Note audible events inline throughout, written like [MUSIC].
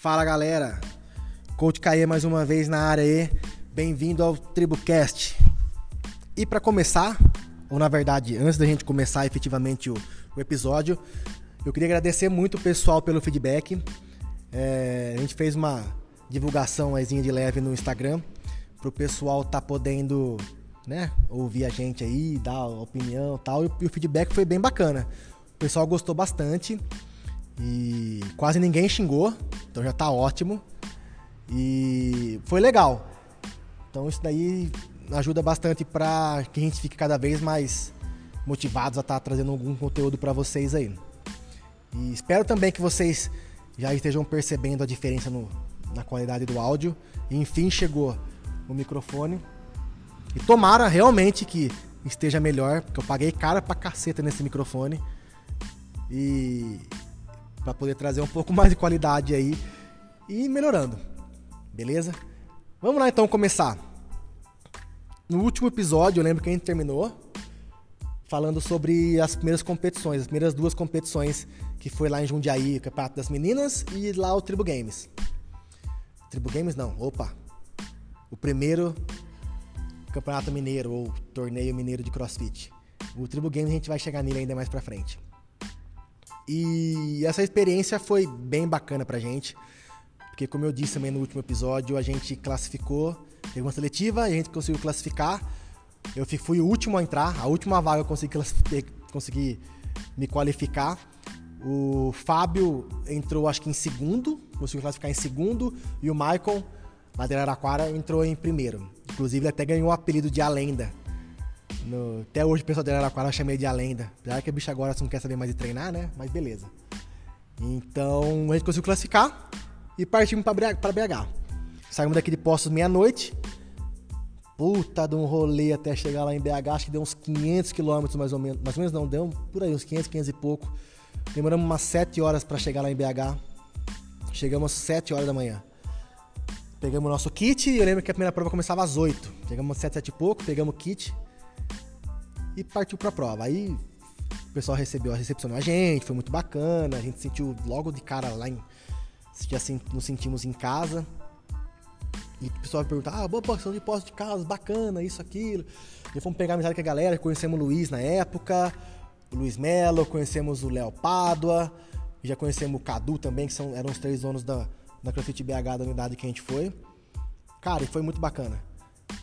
Fala galera, Coach Caê mais uma vez na área aí, bem-vindo ao TribuCast. E para começar, ou na verdade, antes da gente começar efetivamente o, o episódio, eu queria agradecer muito o pessoal pelo feedback. É, a gente fez uma divulgação de leve no Instagram para o pessoal tá podendo né, ouvir a gente aí, dar opinião e tal, e o feedback foi bem bacana. O pessoal gostou bastante e quase ninguém xingou, então já tá ótimo. E foi legal. Então isso daí ajuda bastante para que a gente fique cada vez mais motivados a estar tá trazendo algum conteúdo para vocês aí. E espero também que vocês já estejam percebendo a diferença no, na qualidade do áudio. E, enfim, chegou o microfone. E tomara realmente que esteja melhor, porque eu paguei cara pra caceta nesse microfone. E para poder trazer um pouco [LAUGHS] mais de qualidade aí e melhorando. Beleza? Vamos lá então começar. No último episódio, eu lembro que a gente terminou falando sobre as primeiras competições, as primeiras duas competições que foi lá em Jundiaí, o Campeonato das Meninas e lá o Tribo Games. Tribo Games não, opa. O primeiro Campeonato Mineiro ou Torneio Mineiro de CrossFit. O Tribo Games a gente vai chegar nele ainda mais pra frente. E essa experiência foi bem bacana pra gente, porque como eu disse também no último episódio, a gente classificou, teve uma seletiva a gente conseguiu classificar. Eu fui o último a entrar, a última vaga eu consegui, consegui me qualificar. O Fábio entrou acho que em segundo, conseguiu classificar em segundo, e o Michael, lá de Araraquara, entrou em primeiro. Inclusive ele até ganhou o apelido de A Lenda. No, até hoje o pessoal de Araraquara chama ele de A Lenda. Apesar que a bicha agora não quer saber mais de treinar, né? Mas beleza. Então a gente conseguiu classificar e partimos para BH. Saímos daqui de Postos meia-noite. Puta de um rolê até chegar lá em BH, acho que deu uns 500 quilômetros mais ou menos. Mais ou menos não, deu por aí uns 500, 500 e pouco. Demoramos umas 7 horas para chegar lá em BH. Chegamos às 7 horas da manhã. Pegamos o nosso kit eu lembro que a primeira prova começava às 8. Chegamos às 7, 7 e pouco, pegamos o kit e partiu pra prova. Aí o pessoal recebeu, recepcionou a gente, foi muito bacana. A gente sentiu logo de cara lá em. Já nos sentimos em casa. E o pessoal perguntava, ah, boa posição de posto de casa, bacana, isso, aquilo. E fomos pegar amizade com a galera, conhecemos o Luiz na época, o Luiz Melo, conhecemos o Léo Pádua, já conhecemos o Cadu também, que são, eram os três donos da, da CrossFit BH da unidade que a gente foi. Cara, e foi muito bacana.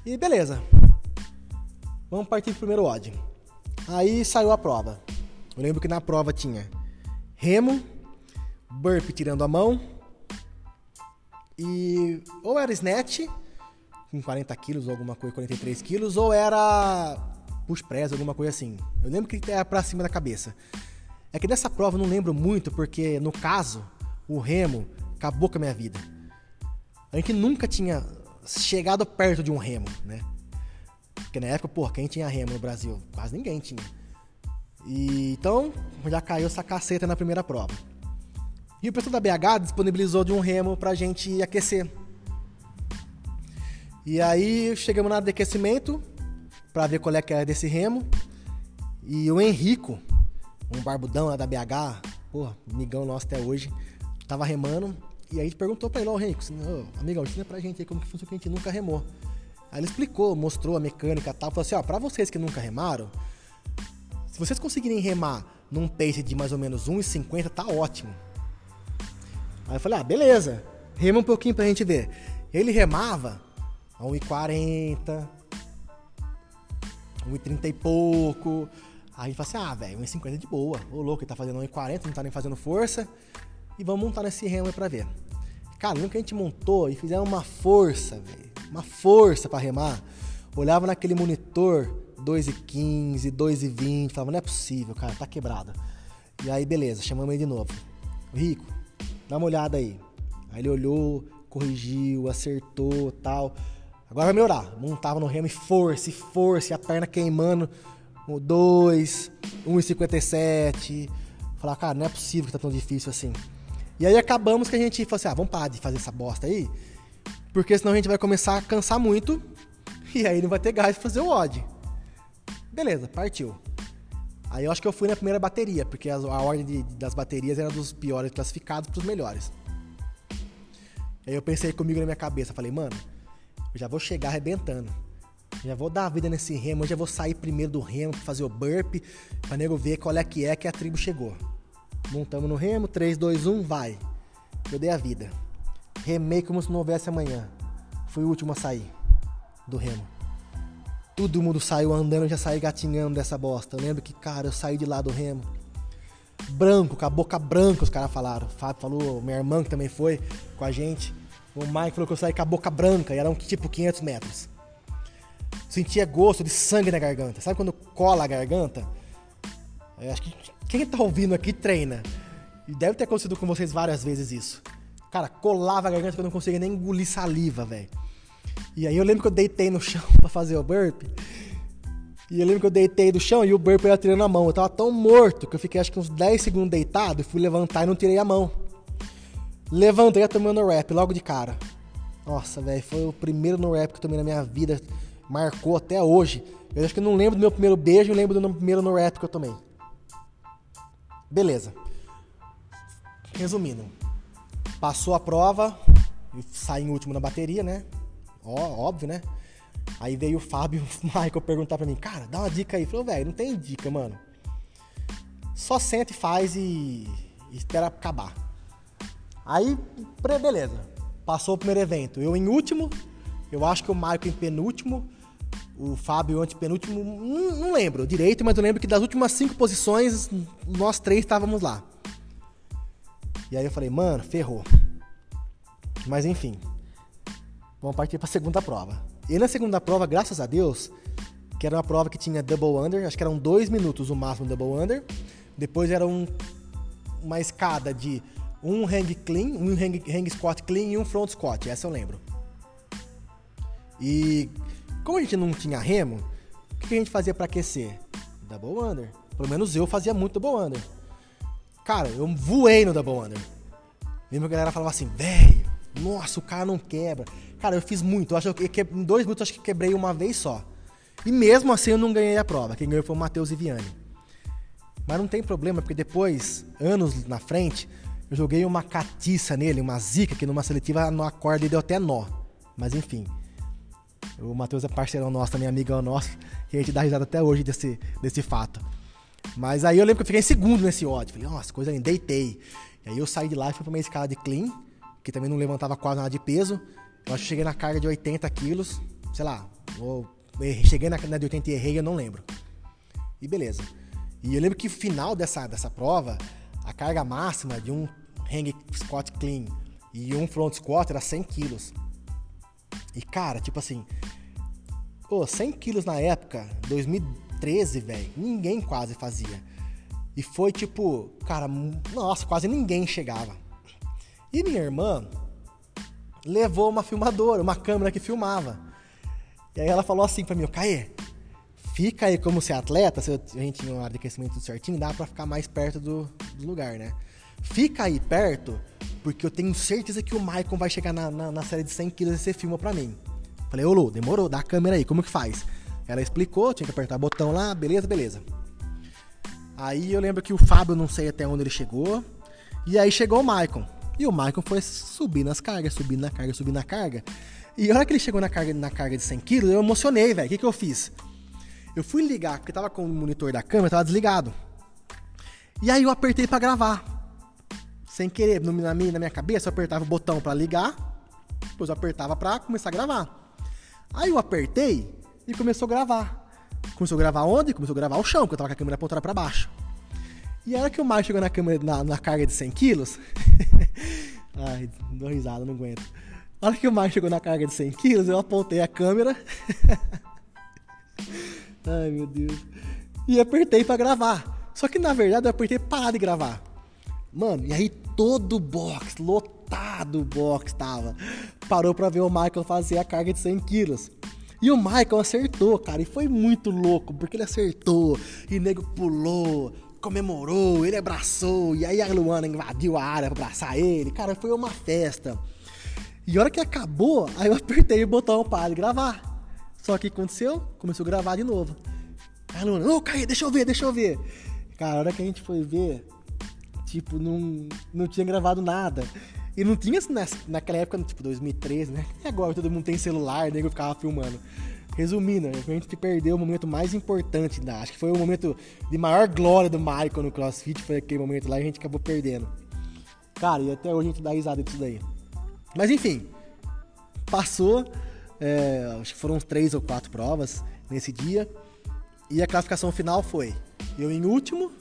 E beleza. Vamos partir pro primeiro odd. Aí saiu a prova. Eu lembro que na prova tinha remo, burp tirando a mão e ou era snatch com 40 quilos ou alguma coisa, 43 quilos, ou era push press, alguma coisa assim. Eu lembro que era pra cima da cabeça. É que dessa prova eu não lembro muito, porque no caso, o remo acabou com a minha vida. A gente nunca tinha chegado perto de um remo, né? Porque na época, pô, quem tinha remo no Brasil? Quase ninguém tinha. E, então, já caiu essa caceta na primeira prova. E o pessoal da BH disponibilizou de um remo pra gente aquecer. E aí chegamos na de aquecimento para ver qual é que era desse remo. E o Henrico, um barbudão lá da BH, pô, amigão nosso até hoje, tava remando. E aí a gente perguntou pra ele, ó, oh, Henrico, amigão, ensina pra gente aí como que funciona que a gente nunca remou. Aí ele explicou, mostrou a mecânica e tal. Falou assim, ó, pra vocês que nunca remaram, se vocês conseguirem remar num pace de mais ou menos 1,50, tá ótimo. Aí eu falei, ah, beleza. Rema um pouquinho pra gente ver. Ele remava a 1,40, 1,30 e pouco. Aí a gente falou assim, ah, velho, 1,50 é de boa. Ô louco, ele tá fazendo 1,40, não tá nem fazendo força. E vamos montar nesse remo aí pra ver. Cara, lembra que a gente montou e fizemos uma força, velho. Uma força para remar. Olhava naquele monitor, 2,15, 2,20. Falava, não é possível, cara, tá quebrado. E aí, beleza, chamamos ele de novo. Rico, dá uma olhada aí. Aí ele olhou, corrigiu, acertou tal. Agora vai melhorar. Montava no remo e força, e força, e a perna queimando. 2, 1,57. Falava, cara, não é possível que tá tão difícil assim. E aí acabamos que a gente falou assim: ah, vamos parar de fazer essa bosta aí, porque senão a gente vai começar a cansar muito e aí não vai ter gás pra fazer o odd. Beleza, partiu. Aí eu acho que eu fui na primeira bateria, porque a, ordem de, das baterias era dos piores classificados para os melhores. Aí eu pensei comigo na minha cabeça, falei, mano, eu já vou chegar arrebentando. Já vou dar a vida nesse remo, eu já vou sair primeiro do remo, fazer o burp, pra nego ver qual é que é que a tribo chegou. Montamos no remo, 3, 2, 1, vai. Eu dei a vida. Remei como se não houvesse amanhã. Fui o último a sair do remo. Todo mundo saiu andando, eu já saí gatinhando dessa bosta. Eu lembro que, cara, eu saí de lá do remo. Branco, com a boca branca, os caras falaram. O Fábio falou, minha irmã que também foi com a gente. O Mike falou que eu saí com a boca branca e eram tipo 500 metros. Sentia gosto de sangue na garganta. Sabe quando cola a garganta? Eu acho que quem tá ouvindo aqui treina. E deve ter acontecido com vocês várias vezes isso. Cara, colava a garganta que eu não conseguia nem engolir saliva, velho. E aí eu lembro que eu deitei no chão [LAUGHS] para fazer o burp. E eu lembro que eu deitei do chão e o burp ia tirando a mão. Eu tava tão morto que eu fiquei acho que uns 10 segundos deitado e fui levantar e não tirei a mão. Levantei e tomei no rap logo de cara. Nossa, velho, foi o primeiro no rap que eu tomei na minha vida. Marcou até hoje. Eu acho que não lembro do meu primeiro beijo, eu lembro do meu primeiro no rap que eu tomei. Beleza. Resumindo, passou a prova, saí em último na bateria, né? Ó, óbvio, né? Aí veio o Fábio [LAUGHS] e o Michael perguntar pra mim, cara, dá uma dica aí. Falou, velho, não tem dica, mano. Só sente, faz e, e espera acabar. Aí, beleza. Passou o primeiro evento. Eu em último, eu acho que o Michael em penúltimo, o Fábio antepenúltimo, não, não lembro direito, mas eu lembro que das últimas cinco posições, nós três estávamos lá. E aí eu falei, mano, ferrou. Mas enfim, vamos partir para a segunda prova. E na segunda prova, graças a Deus, que era uma prova que tinha double under, acho que eram dois minutos o máximo double under. Depois era um, uma escada de um hang clean, um hang, hang squat clean e um front squat, essa eu lembro. E como a gente não tinha remo, o que a gente fazia para aquecer? Double under. Pelo menos eu fazia muito double under. Cara, eu voei no double under. Lembra que a galera falava assim, velho, nossa, o cara não quebra. Cara, eu fiz muito. Eu acho que em dois minutos acho que quebrei uma vez só. E mesmo assim eu não ganhei a prova. Quem ganhou foi o Matheus Iviani. Mas não tem problema, porque depois, anos na frente, eu joguei uma catiça nele, uma zica, que numa seletiva no acorde deu até nó. Mas enfim. O Matheus é parceirão nosso, também amigo nosso, que a gente dá risada até hoje desse, desse fato. Mas aí eu lembro que eu fiquei em segundo nesse ódio. Falei, nossa, coisa linda, deitei. E aí eu saí de lá e fui pra minha escala de clean, que também não levantava quase nada de peso. Eu acho que cheguei na carga de 80 quilos, sei lá, ou cheguei na, na de 80 e errei, eu não lembro. E beleza. E eu lembro que o final dessa, dessa prova, a carga máxima de um hang squat clean e um front squat era 100 quilos. E cara, tipo assim, pô, 100 quilos na época, 2013, velho, ninguém quase fazia. E foi tipo, cara, nossa, quase ninguém chegava. E minha irmã levou uma filmadora, uma câmera que filmava. E aí ela falou assim pra mim, Caê, fica aí como ser atleta, se a gente tinha um área de certinho, dá pra ficar mais perto do, do lugar, né? Fica aí perto, porque eu tenho certeza que o Maicon vai chegar na, na, na série de 100 quilos e você filma pra mim. Falei, ô Lu, demorou, dá a câmera aí, como que faz? Ela explicou, tinha que apertar o botão lá, beleza, beleza. Aí eu lembro que o Fábio não sei até onde ele chegou. E aí chegou o Maicon. E o Maicon foi subir nas cargas, subindo na carga, subindo na carga. E a hora que ele chegou na carga, na carga de 100 quilos, eu emocionei, velho. O que, que eu fiz? Eu fui ligar, porque tava com o monitor da câmera, tava desligado. E aí eu apertei para gravar sem querer, na minha, na minha cabeça, eu apertava o botão para ligar, depois eu apertava para começar a gravar. Aí eu apertei e começou a gravar. Começou a gravar onde? Começou a gravar o chão, porque eu tava com a câmera apontada para baixo. E a hora que o Maio chegou na, câmera, na, na carga de 100 quilos. [LAUGHS] Ai, dou risada, não aguento. A hora que o Maio chegou na carga de 100 quilos, eu apontei a câmera. [LAUGHS] Ai, meu Deus. E apertei para gravar. Só que na verdade eu apertei para de gravar. Mano, e aí todo o box, lotado o box tava. Parou pra ver o Michael fazer a carga de 100 quilos. E o Michael acertou, cara, e foi muito louco, porque ele acertou, e o nego pulou, comemorou, ele abraçou, e aí a Luana invadiu a área pra abraçar ele, cara, foi uma festa. E a hora que acabou, aí eu apertei o botão para gravar. Só que aconteceu? Começou a gravar de novo. Aí a Luana, ô, oh, Caí, deixa eu ver, deixa eu ver. Cara, a hora que a gente foi ver, Tipo, não, não tinha gravado nada. E não tinha naquela época, tipo 2013, né? E agora todo mundo tem celular, nego ficava filmando. Resumindo, a gente perdeu o momento mais importante da. Acho que foi o momento de maior glória do Michael no CrossFit, foi aquele momento lá e a gente acabou perdendo. Cara, e até hoje a gente dá risada disso daí. Mas enfim, passou. É, acho que foram três ou quatro provas nesse dia. E a classificação final foi eu em último,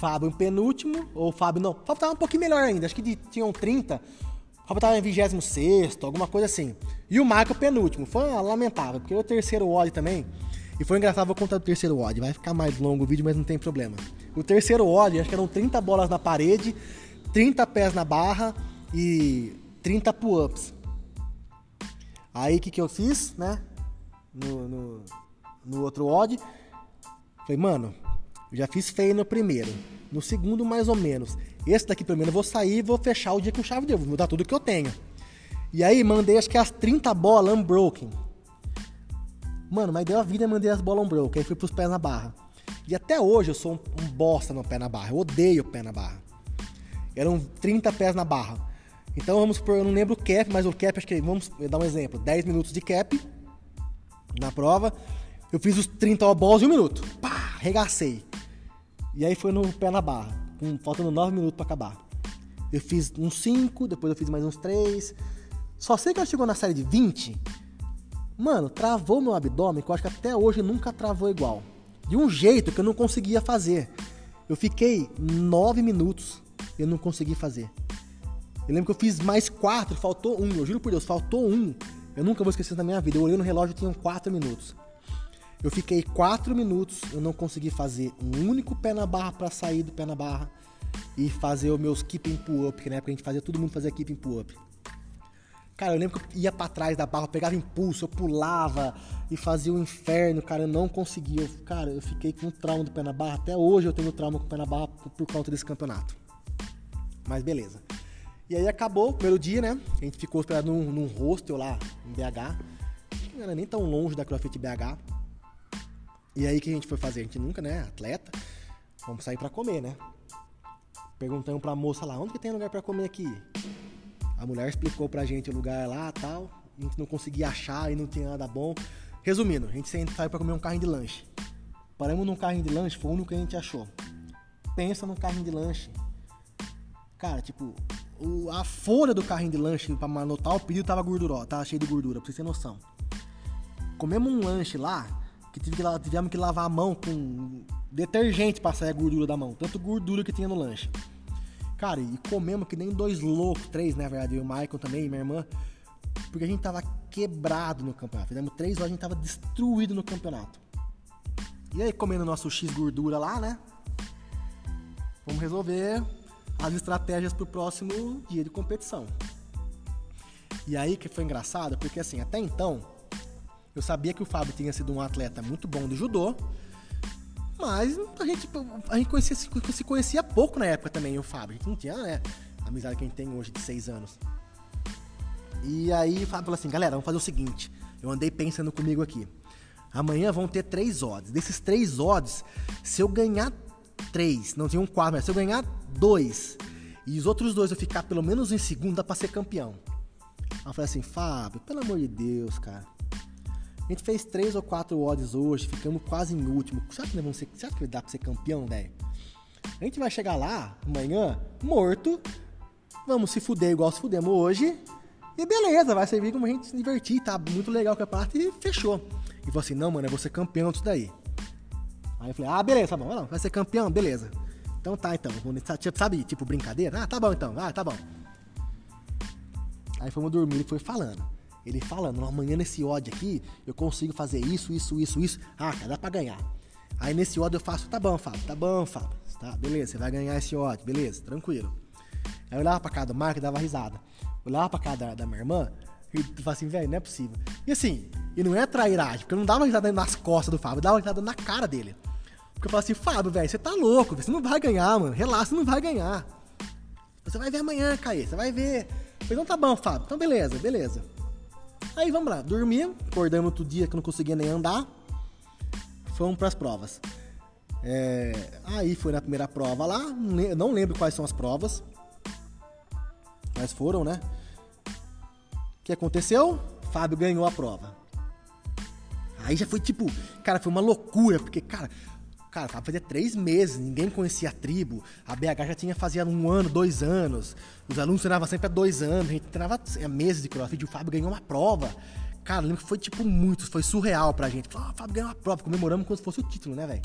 Fábio em penúltimo, ou Fábio não, Fábio tava um pouquinho melhor ainda, acho que de, tinham 30, Fábio tava em 26, alguma coisa assim. E o Michael penúltimo, foi lamentável, porque o terceiro odd também, e foi engraçado, vou contar do terceiro odd, vai ficar mais longo o vídeo, mas não tem problema. O terceiro odd, acho que eram 30 bolas na parede, 30 pés na barra e 30 pull-ups. Aí o que, que eu fiz, né? No, no, no outro odd, falei, mano, já fiz feio no primeiro. No segundo, mais ou menos. Esse daqui, pelo menos, eu vou sair e vou fechar o dia com chave de ouro. Vou mudar tudo que eu tenho. E aí, mandei acho que as 30 bolas unbroken. Mano, mas deu a vida e mandei as bolas unbroken. Aí fui pros pés na barra. E até hoje eu sou um, bosta no pé na barra. Eu odeio o pé na barra. Eram 30 pés na barra. Então vamos supor, eu não lembro o cap, mas o cap, acho que vamos dar um exemplo: 10 minutos de cap na prova. Eu fiz os 30 balls em um minuto. Pá, regacei. E aí foi no pé na barra, com, faltando 9 minutos para acabar. Eu fiz uns 5, depois eu fiz mais uns 3. Só sei que ela chegou na série de 20. Mano, travou meu abdômen, que eu acho que até hoje nunca travou igual. De um jeito que eu não conseguia fazer. Eu fiquei 9 minutos e eu não consegui fazer. Eu lembro que eu fiz mais 4, faltou um. Eu juro por Deus, faltou um. Eu nunca vou esquecer da minha vida. Eu olhei no relógio e tinham 4 minutos. Eu fiquei 4 minutos, eu não consegui fazer um único pé na barra para sair do pé na barra e fazer os meus keeping pull-up, porque na época a gente fazia, todo mundo fazia keeping pull-up. Cara, eu lembro que eu ia para trás da barra, eu pegava impulso, eu pulava e fazia o um inferno, cara, eu não conseguia. Cara, eu fiquei com trauma do pé na barra, até hoje eu tenho trauma com o pé na barra por, por conta desse campeonato. Mas beleza. E aí acabou o primeiro dia, né? A gente ficou hospedado num, num hostel lá em BH. Não era nem tão longe da CrossFit BH. E aí o que a gente foi fazer? A gente nunca, né, atleta, vamos sair para comer, né? Perguntando pra moça lá, onde que tem lugar para comer aqui? A mulher explicou pra gente o lugar lá tal, a gente não conseguia achar e não tinha nada bom. Resumindo, a gente saiu para comer um carrinho de lanche. Paramos num carrinho de lanche, foi o único que a gente achou. Pensa num carrinho de lanche. Cara, tipo, o, a folha do carrinho de lanche pra anotar o pedido tava gordurosa, tava cheio de gordura, pra vocês terem noção. Comemos um lanche lá, que tivemos que lavar a mão com detergente para sair a gordura da mão. Tanto gordura que tinha no lanche. Cara, e comemos que nem dois loucos, três, né, na verdade, eu e o Michael também, e minha irmã, porque a gente tava quebrado no campeonato. Fizemos três horas, a gente tava destruído no campeonato. E aí, comendo nosso X gordura lá, né? Vamos resolver as estratégias pro próximo dia de competição. E aí que foi engraçado, porque assim, até então, eu sabia que o Fábio tinha sido um atleta muito bom de judô, mas a gente, a gente conhecia, se conhecia pouco na época também, o Fábio. A gente não tinha né, a amizade que a gente tem hoje de seis anos. E aí o Fábio falou assim, galera, vamos fazer o seguinte. Eu andei pensando comigo aqui. Amanhã vão ter três odds. Desses três odds, se eu ganhar três, não tinha um quatro, mas se eu ganhar dois e os outros dois eu ficar pelo menos em segundo, dá pra ser campeão. Aí eu falei assim, Fábio, pelo amor de Deus, cara. A gente fez três ou quatro odds hoje, ficamos quase em último. Será que, vamos ser, será que dá pra ser campeão, velho? A gente vai chegar lá amanhã, morto, vamos se fuder igual se fudemos hoje, e beleza, vai servir como a gente se divertir, tá muito legal o campeonato e fechou. E falou assim: não, mano, eu vou ser campeão disso daí. Aí eu falei: ah, beleza, tá bom, não, vai ser campeão, beleza. Então tá, então, sabe, tipo brincadeira? Ah, tá bom então, ah, tá bom. Aí fomos dormir e foi falando. Ele falando, amanhã nesse odd aqui, eu consigo fazer isso, isso, isso, isso. Ah, cara, dá pra ganhar. Aí nesse odd eu faço, tá bom, Fábio, tá bom, Fábio. Tá, beleza, você vai ganhar esse odd, beleza, tranquilo. Aí eu olhava pra cara do Marco e dava risada. Eu olhava pra cara da, da minha irmã e falava assim, velho, não é possível. E assim, e não é trairagem, porque eu não dava risada nas costas do Fábio, eu dava risada na cara dele. Porque eu falava assim, Fábio, velho, você tá louco, você não vai ganhar, mano. Relaxa, você não vai ganhar. Você vai ver amanhã, Caê, você vai ver. Falei, então tá bom, Fábio, então beleza, beleza. Aí vamos lá, dormimos, acordamos outro dia que não conseguia nem andar. Fomos para as provas. É, aí foi na primeira prova lá, não lembro quais são as provas. Mas foram, né? O que aconteceu? Fábio ganhou a prova. Aí já foi tipo, cara, foi uma loucura, porque, cara, cara, fazia três meses, ninguém conhecia a tribo. A BH já tinha fazia um ano, dois anos. Os alunos treinavam sempre há dois anos, a gente treinava meses de crossfit. O Fábio ganhou uma prova. Cara, lembro que foi tipo muito, foi surreal pra gente. Ah, o Fábio ganhou uma prova, comemoramos como se fosse o título, né, velho?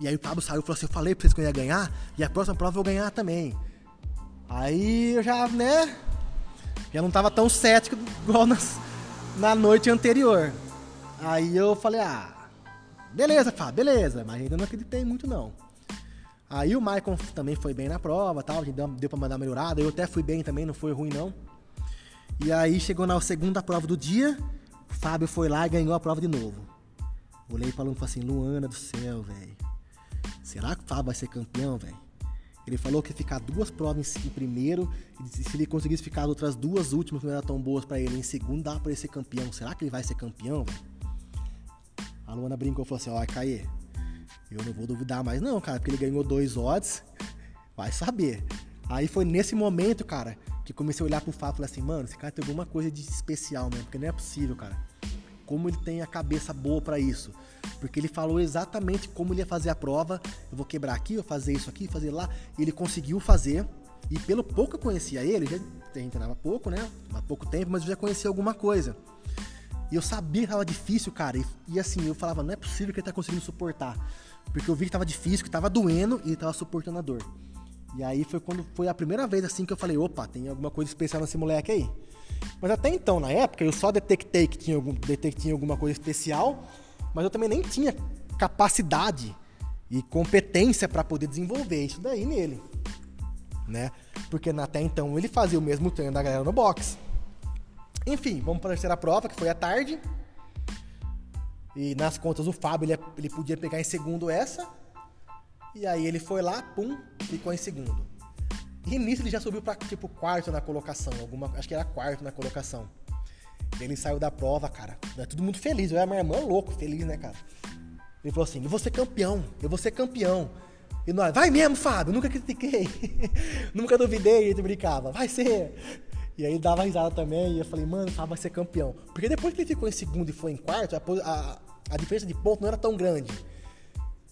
E aí o Fábio saiu e falou assim: Eu falei pra vocês que eu ia ganhar, e a próxima prova eu vou ganhar também. Aí eu já, né? Já não tava tão cético igual nas, na noite anterior. Aí eu falei: Ah, beleza, Fábio, beleza, mas ainda não acreditei muito não. Aí o Maicon também foi bem na prova, tal, deu, pra mandar melhorada. Eu até fui bem também, não foi ruim não. E aí chegou na segunda prova do dia, o Fábio foi lá e ganhou a prova de novo. Olhei pra Luana e falei assim, Luana do céu, velho. Será que o Fábio vai ser campeão, velho? Ele falou que ia ficar duas provas em primeiro, e se ele conseguisse ficar as outras duas últimas que não eram tão boas para ele, em segundo dá para ele ser campeão. Será que ele vai ser campeão, velho? A Luana brincou e falou assim: Ó, Caê, eu não vou duvidar mais, não, cara, porque ele ganhou dois odds, vai saber. Aí foi nesse momento, cara, que comecei a olhar pro Fábio e falei assim: mano, esse cara tem alguma coisa de especial mesmo, porque não é possível, cara. Como ele tem a cabeça boa para isso. Porque ele falou exatamente como ele ia fazer a prova. Eu vou quebrar aqui, eu fazer isso aqui, fazer lá. E ele conseguiu fazer. E pelo pouco que eu conhecia ele, já treinava pouco, né? Há pouco tempo, mas eu já conhecia alguma coisa. E eu sabia que tava difícil, cara. E, e, assim, eu falava, não é possível que ele tá conseguindo suportar. Porque eu vi que tava difícil, que tava doendo e ele tava suportando a dor. E aí foi quando foi a primeira vez assim que eu falei, opa, tem alguma coisa especial nesse moleque aí. Mas até então, na época, eu só detectei que tinha, algum, detectei alguma coisa especial mas eu também nem tinha capacidade e competência para poder desenvolver isso daí nele, né? Porque até então ele fazia o mesmo treino da galera no box. Enfim, vamos para a terceira prova, que foi à tarde. E nas contas o Fábio ele, ele podia pegar em segundo essa. E aí ele foi lá, pum, ficou em segundo. E nisso ele já subiu para tipo quarto na colocação, alguma, acho que era quarto na colocação. Ele saiu da prova, cara. É todo mundo feliz. Eu e minha irmã louco, feliz, né, cara? Ele falou assim: eu vou ser campeão, eu vou ser campeão. E nós, vai mesmo, Fábio, nunca critiquei. [LAUGHS] nunca duvidei, ele brincava, vai ser. E aí dava risada também, e eu falei, mano, o Fábio vai ser campeão. Porque depois que ele ficou em segundo e foi em quarto, a, a, a diferença de ponto não era tão grande.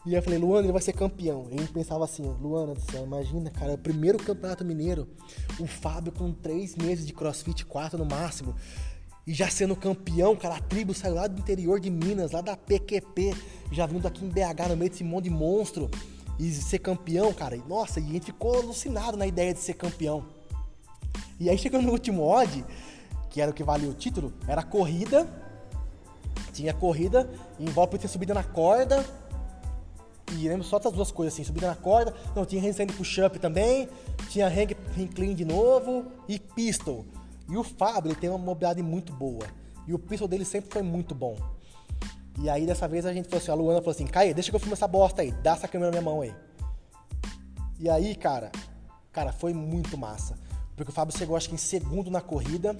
E eu falei, Luana, ele vai ser campeão. E a gente pensava assim, Luana do céu, imagina, cara, o primeiro campeonato mineiro, o Fábio com três meses de crossfit, quatro no máximo e já sendo campeão, cara, a tribo saiu lá do interior de Minas, lá da PQP, já vindo aqui em BH no meio desse monte de monstro e ser campeão, cara. E, nossa, e a gente ficou alucinado na ideia de ser campeão. E aí chegou no último odd, que era o que valia o título, era corrida. Tinha corrida, e em volta ter subida na corda. E lembro só das duas coisas assim, subida na corda, não, tinha handstand push-up também, tinha hang, hang clean de novo e pistol. E o Fábio, tem uma mobilidade muito boa. E o pistol dele sempre foi muito bom. E aí, dessa vez, a gente falou assim, a Luana falou assim, Caio, deixa que eu filme essa bosta aí, dá essa câmera na minha mão aí. E aí, cara, cara, foi muito massa. Porque o Fábio chegou, acho que em segundo na corrida.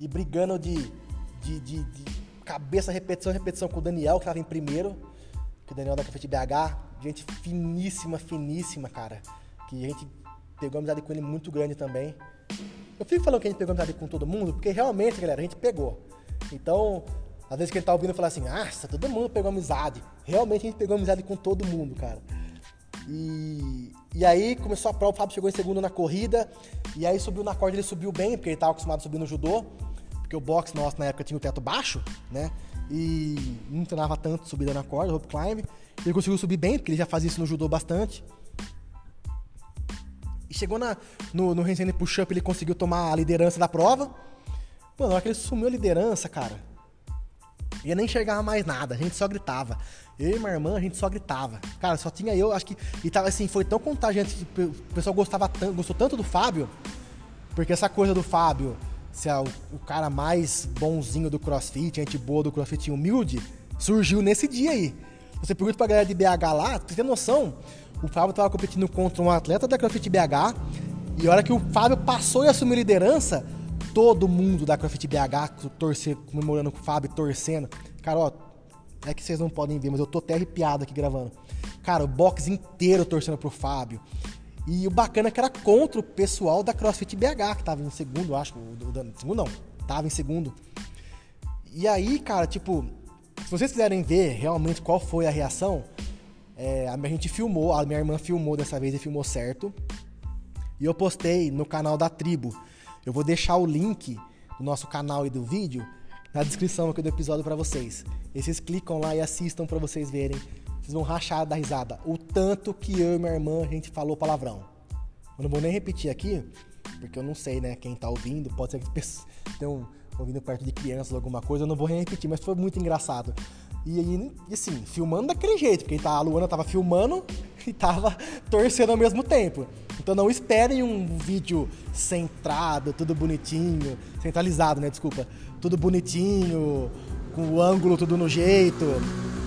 E brigando de, de, de, de cabeça, repetição, repetição com o Daniel, que estava em primeiro. Que o Daniel da Café de BH. Gente finíssima, finíssima, cara. Que a gente pegou amizade com ele muito grande também. Eu fico falando que a gente pegou amizade com todo mundo, porque realmente, galera, a gente pegou. Então, às vezes quem tá ouvindo fala assim, ah, todo mundo pegou amizade. Realmente a gente pegou amizade com todo mundo, cara. E, e aí começou a prova, o Fábio chegou em segundo na corrida, e aí subiu na corda, ele subiu bem, porque ele tava acostumado a subir no judô, porque o box nosso na época tinha o teto baixo, né? E não treinava tanto subida na corda, rope climb. Ele conseguiu subir bem, porque ele já fazia isso no judô bastante. E chegou na, no, no handstand push-up, ele conseguiu tomar a liderança da prova. Mano, na hora que ele sumiu a liderança, cara, ia nem enxergava mais nada, a gente só gritava. Eu e minha irmã, a gente só gritava. Cara, só tinha eu, acho que. E tava assim, foi tão contagiante que o pessoal gostava tanto, gostou tanto do Fábio, porque essa coisa do Fábio, se é o, o cara mais bonzinho do crossfit, gente boa do crossfit humilde, surgiu nesse dia aí. Você pergunta pra galera de BH lá, você tem noção? O Fábio estava competindo contra um atleta da CrossFit BH. E a hora que o Fábio passou e assumiu liderança, todo mundo da CrossFit BH torcer, comemorando com o Fábio, torcendo. Cara, ó, é que vocês não podem ver, mas eu tô até arrepiado aqui gravando. Cara, o box inteiro torcendo pro Fábio. E o bacana é que era contra o pessoal da CrossFit BH, que tava em segundo, acho. Segundo não, tava em segundo. E aí, cara, tipo, se vocês quiserem ver realmente qual foi a reação, é, a gente filmou, a minha irmã filmou dessa vez e filmou certo. E eu postei no canal da tribo. Eu vou deixar o link do nosso canal e do vídeo na descrição aqui do episódio para vocês. E vocês clicam lá e assistam para vocês verem vocês vão rachar da risada. O tanto que eu e minha irmã a gente falou palavrão. Eu não vou nem repetir aqui, porque eu não sei, né, quem tá ouvindo. Pode ser que tenham ouvindo perto de crianças alguma coisa. Eu não vou nem repetir, mas foi muito engraçado. E, e assim, filmando daquele jeito, porque tá, a Luana tava filmando [LAUGHS] e tava torcendo ao mesmo tempo. Então não esperem um vídeo centrado, tudo bonitinho, centralizado, né? Desculpa. Tudo bonitinho, com o ângulo tudo no jeito.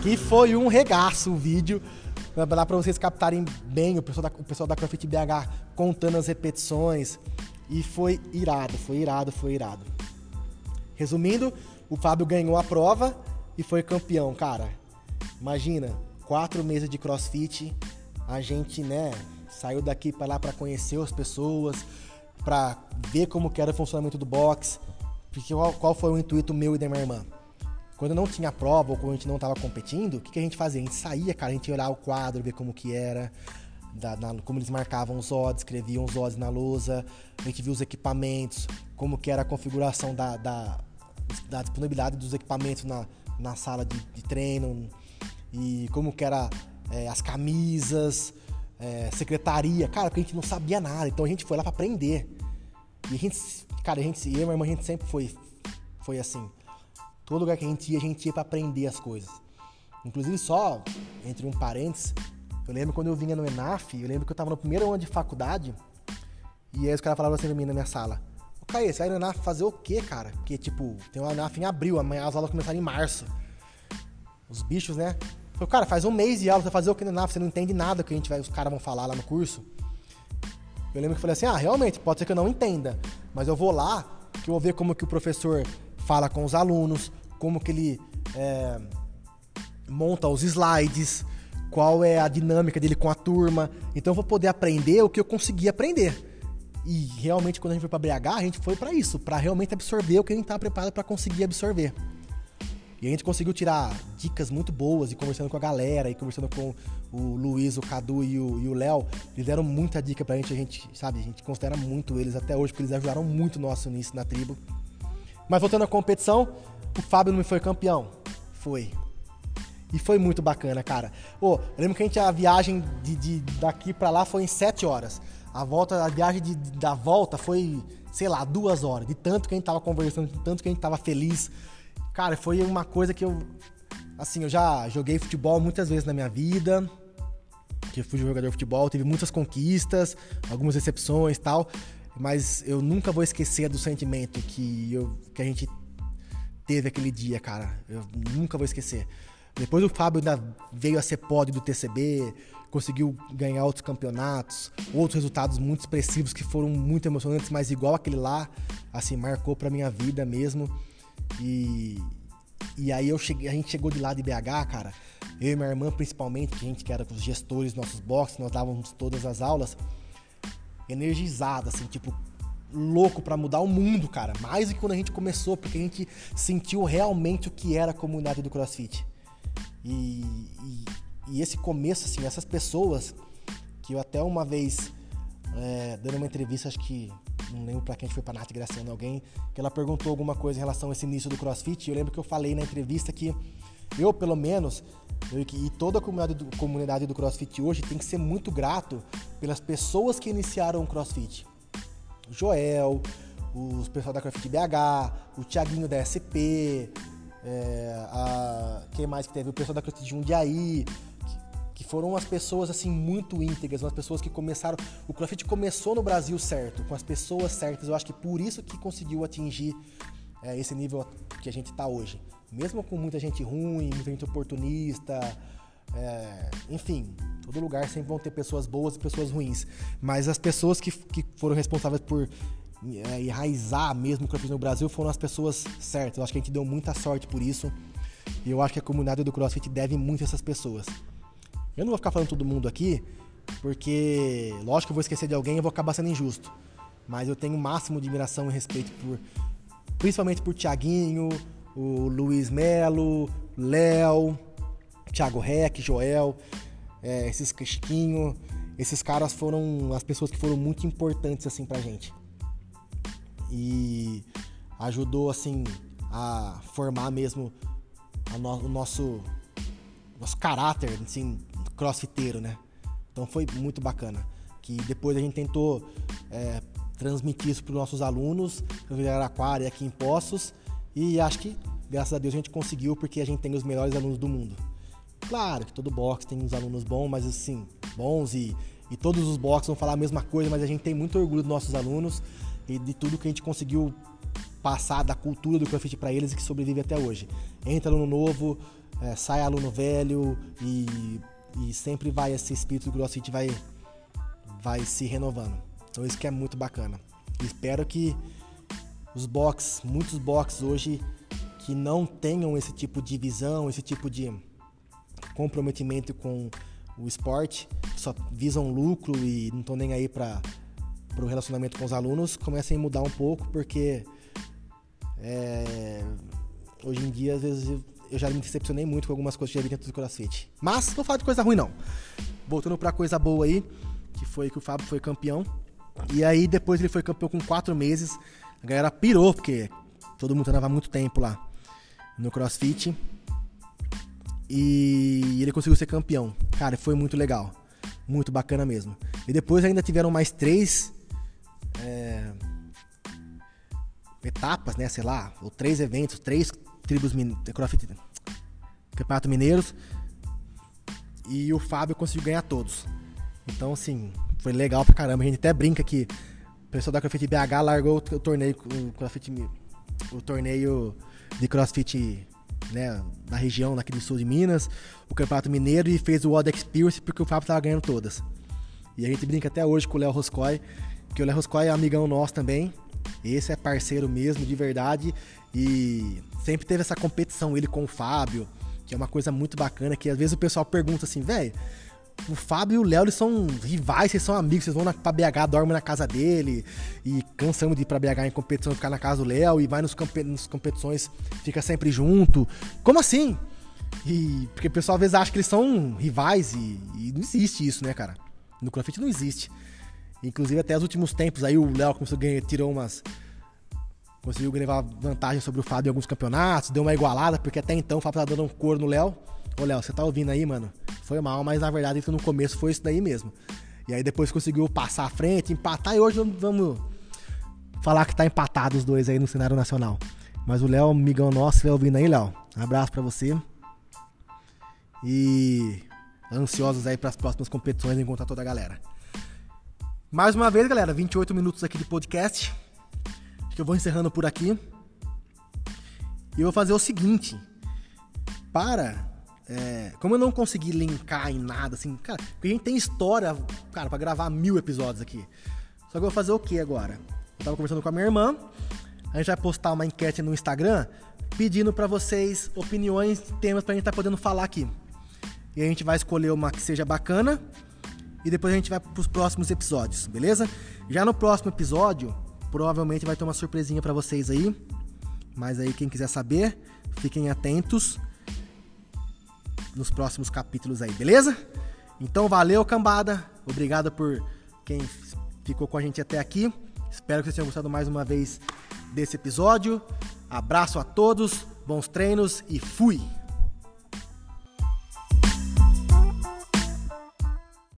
Que foi um regaço o vídeo. Dá pra vocês captarem bem o pessoal da, o pessoal da CrossFit BH contando as repetições. E foi irado, foi irado, foi irado. Resumindo, o Fábio ganhou a prova e foi campeão, cara. Imagina, quatro meses de crossfit, a gente, né, saiu daqui para lá para conhecer as pessoas, para ver como era o funcionamento do box. Porque qual, qual foi o intuito meu e da minha irmã? Quando não tinha prova ou quando a gente não estava competindo, o que, que, a gente fazia? A gente saía, cara, a gente ia olhar o quadro, ver como que era, da, na, como eles marcavam os odds, escreviam os odds na lousa, a gente viu os equipamentos, como que era a configuração da, da, da disponibilidade dos equipamentos na, na sala de, de treino, e como que era é, as camisas, é, secretaria, cara, porque a gente não sabia nada, então a gente foi lá para aprender. E a gente, cara, a gente, eu e minha irmã, a gente sempre foi, foi assim. Todo lugar que a gente ia, a gente ia para aprender as coisas. Inclusive, só entre um parênteses, eu lembro quando eu vinha no ENAF, eu lembro que eu tava no primeiro ano de faculdade, e aí os caras falavam assim pra mim na minha sala: Ô Caê, você vai no ENAF fazer o quê, cara? Porque, tipo, tem uma ENAF em abril, amanhã as aulas começaram em março. Os bichos, né? Falei, cara, faz um mês de aula, você vai fazer o que ENAF? Você não entende nada que a gente vai, os caras vão falar lá no curso. Eu lembro que eu falei assim: ah, realmente, pode ser que eu não entenda, mas eu vou lá, que eu vou ver como que o professor fala com os alunos, como que ele é, monta os slides, qual é a dinâmica dele com a turma. Então eu vou poder aprender o que eu consegui aprender. E realmente quando a gente foi para BH, a gente foi para isso, para realmente absorver o que a gente estava preparado para conseguir absorver. E a gente conseguiu tirar dicas muito boas e conversando com a galera e conversando com o Luiz, o Cadu e o Léo. Eles deram muita dica pra gente, a gente, sabe, a gente considera muito eles até hoje, porque eles ajudaram muito nosso nisso na tribo. Mas voltando à competição, o Fábio não foi campeão? Foi. E foi muito bacana, cara. Ô, eu lembro que a, gente, a viagem de, de daqui para lá foi em sete horas. A volta, a viagem de, da volta foi, sei lá, duas horas. De tanto que a gente tava conversando, de tanto que a gente tava feliz. Cara, foi uma coisa que eu. Assim, eu já joguei futebol muitas vezes na minha vida. Que fui jogador de futebol, tive muitas conquistas, algumas decepções tal. Mas eu nunca vou esquecer do sentimento que, eu, que a gente teve aquele dia, cara. Eu nunca vou esquecer. Depois o Fábio ainda veio a ser pódio do TCB, conseguiu ganhar outros campeonatos, outros resultados muito expressivos que foram muito emocionantes, mas igual aquele lá, assim, marcou pra minha vida mesmo. E, e aí eu cheguei, a gente chegou de lá de BH, cara. Eu e minha irmã, principalmente, que a gente que era os gestores dos nossos boxes, nós dávamos todas as aulas, energizada, assim, tipo, louco para mudar o mundo, cara. Mais do que quando a gente começou, porque a gente sentiu realmente o que era a comunidade do CrossFit. E, e, e esse começo, assim, essas pessoas que eu até uma vez, é, dando uma entrevista, acho que não lembro pra quem foi pra Nath Graciano, alguém, que ela perguntou alguma coisa em relação a esse início do CrossFit. E eu lembro que eu falei na entrevista que eu, pelo menos, eu, e toda a comunidade do, comunidade do CrossFit hoje tem que ser muito grato pelas pessoas que iniciaram o CrossFit Joel, os pessoal da Craft BH, o Thiaguinho da SP, é, a, quem mais que teve? O pessoal da Craft Jundiaí, que, que foram as pessoas assim muito íntegras, umas pessoas que começaram. O CrossFit começou no Brasil certo, com as pessoas certas. Eu acho que por isso que conseguiu atingir é, esse nível que a gente está hoje. Mesmo com muita gente ruim, muita gente oportunista, é, enfim, todo lugar sempre vão ter pessoas boas e pessoas ruins. Mas as pessoas que, que foram responsáveis por é, enraizar mesmo o CrossFit no Brasil foram as pessoas certas. Eu acho que a gente deu muita sorte por isso. E eu acho que a comunidade do CrossFit deve muito a essas pessoas. Eu não vou ficar falando todo mundo aqui, porque lógico que eu vou esquecer de alguém e vou acabar sendo injusto. Mas eu tenho o máximo de admiração e respeito por principalmente por Tiaguinho, o Luiz Melo, Léo, Thiago Reck, Joel, é, esses Chiquinho, esses caras foram as pessoas que foram muito importantes assim pra gente. E ajudou assim a formar mesmo no, o nosso nosso caráter assim crossfiteiro, né? Então foi muito bacana. Que depois a gente tentou é, transmitir isso para os nossos alunos, em Araraquara e aqui em Poços. E acho que, graças a Deus, a gente conseguiu porque a gente tem os melhores alunos do mundo. Claro que todo box tem uns alunos bons, mas assim, bons e, e todos os boxes vão falar a mesma coisa, mas a gente tem muito orgulho dos nossos alunos e de tudo que a gente conseguiu passar da cultura do CrossFit para eles e que sobrevive até hoje. Entra aluno novo, é, sai aluno velho e, e sempre vai esse espírito do CrossFit vai, vai se renovando. Então isso que é muito bacana. Espero que os box, muitos box hoje que não tenham esse tipo de visão, esse tipo de comprometimento com o esporte, só visam lucro e não estão nem aí para o relacionamento com os alunos, comecem a mudar um pouco, porque é, hoje em dia, às vezes, eu já me decepcionei muito com algumas coisas que já vi dentro do CrossFit. Mas não falo de coisa ruim, não. Voltando para coisa boa aí, que foi que o Fábio foi campeão e aí depois ele foi campeão com quatro meses. A galera pirou, porque todo mundo treinava muito tempo lá no CrossFit. E ele conseguiu ser campeão. Cara, foi muito legal. Muito bacana mesmo. E depois ainda tiveram mais três é, etapas, né? Sei lá, ou três eventos, três tribos CrossFit Campeonato Mineiros. E o Fábio conseguiu ganhar todos. Então, assim, foi legal pra caramba. A gente até brinca que o pessoal da CrossFit BH largou o torneio, o CrossFit, o torneio de CrossFit né, na região, naquele sul de Minas, o Campeonato Mineiro e fez o World Experience porque o Fábio tava ganhando todas. E a gente brinca até hoje com o Léo Roscoe, que o Léo Roscoe é amigão nosso também. Esse é parceiro mesmo, de verdade. E sempre teve essa competição, ele com o Fábio, que é uma coisa muito bacana, que às vezes o pessoal pergunta assim, velho, o Fábio e o Léo, eles são rivais, vocês são amigos, vocês vão na, pra BH, dormem na casa dele, e cansamos de ir pra BH em competição, ficar na casa do Léo, e vai nos, nos competições, fica sempre junto. Como assim? E, porque o pessoal às vezes acha que eles são rivais, e, e não existe isso, né, cara? No CrossFit não existe. Inclusive, até os últimos tempos aí, o Léo começou ganhar, tirou umas. Conseguiu levar vantagem sobre o Fábio em alguns campeonatos, deu uma igualada, porque até então o Fábio tava dando um cor no Léo. Ô, Léo, você tá ouvindo aí, mano? Foi mal, mas na verdade no começo foi isso daí mesmo. E aí depois conseguiu passar à frente, empatar, e hoje vamos falar que tá empatado os dois aí no cenário nacional. Mas o Léo, amigão nosso, Léo ouvindo aí, Léo. Abraço para você. E ansiosos aí para as próximas competições encontrar toda a galera. Mais uma vez, galera, 28 minutos aqui de podcast. Acho que eu vou encerrando por aqui. E eu vou fazer o seguinte: para é, como eu não consegui linkar em nada, assim, cara, porque a gente tem história, cara, pra gravar mil episódios aqui. Só que eu vou fazer o que agora? Eu tava conversando com a minha irmã, a gente vai postar uma enquete no Instagram pedindo para vocês opiniões, temas pra gente tá podendo falar aqui. E a gente vai escolher uma que seja bacana e depois a gente vai pros próximos episódios, beleza? Já no próximo episódio, provavelmente vai ter uma surpresinha para vocês aí. Mas aí quem quiser saber, fiquem atentos nos próximos capítulos aí, beleza? Então valeu, cambada. Obrigado por quem ficou com a gente até aqui. Espero que vocês tenham gostado mais uma vez desse episódio. Abraço a todos, bons treinos e fui!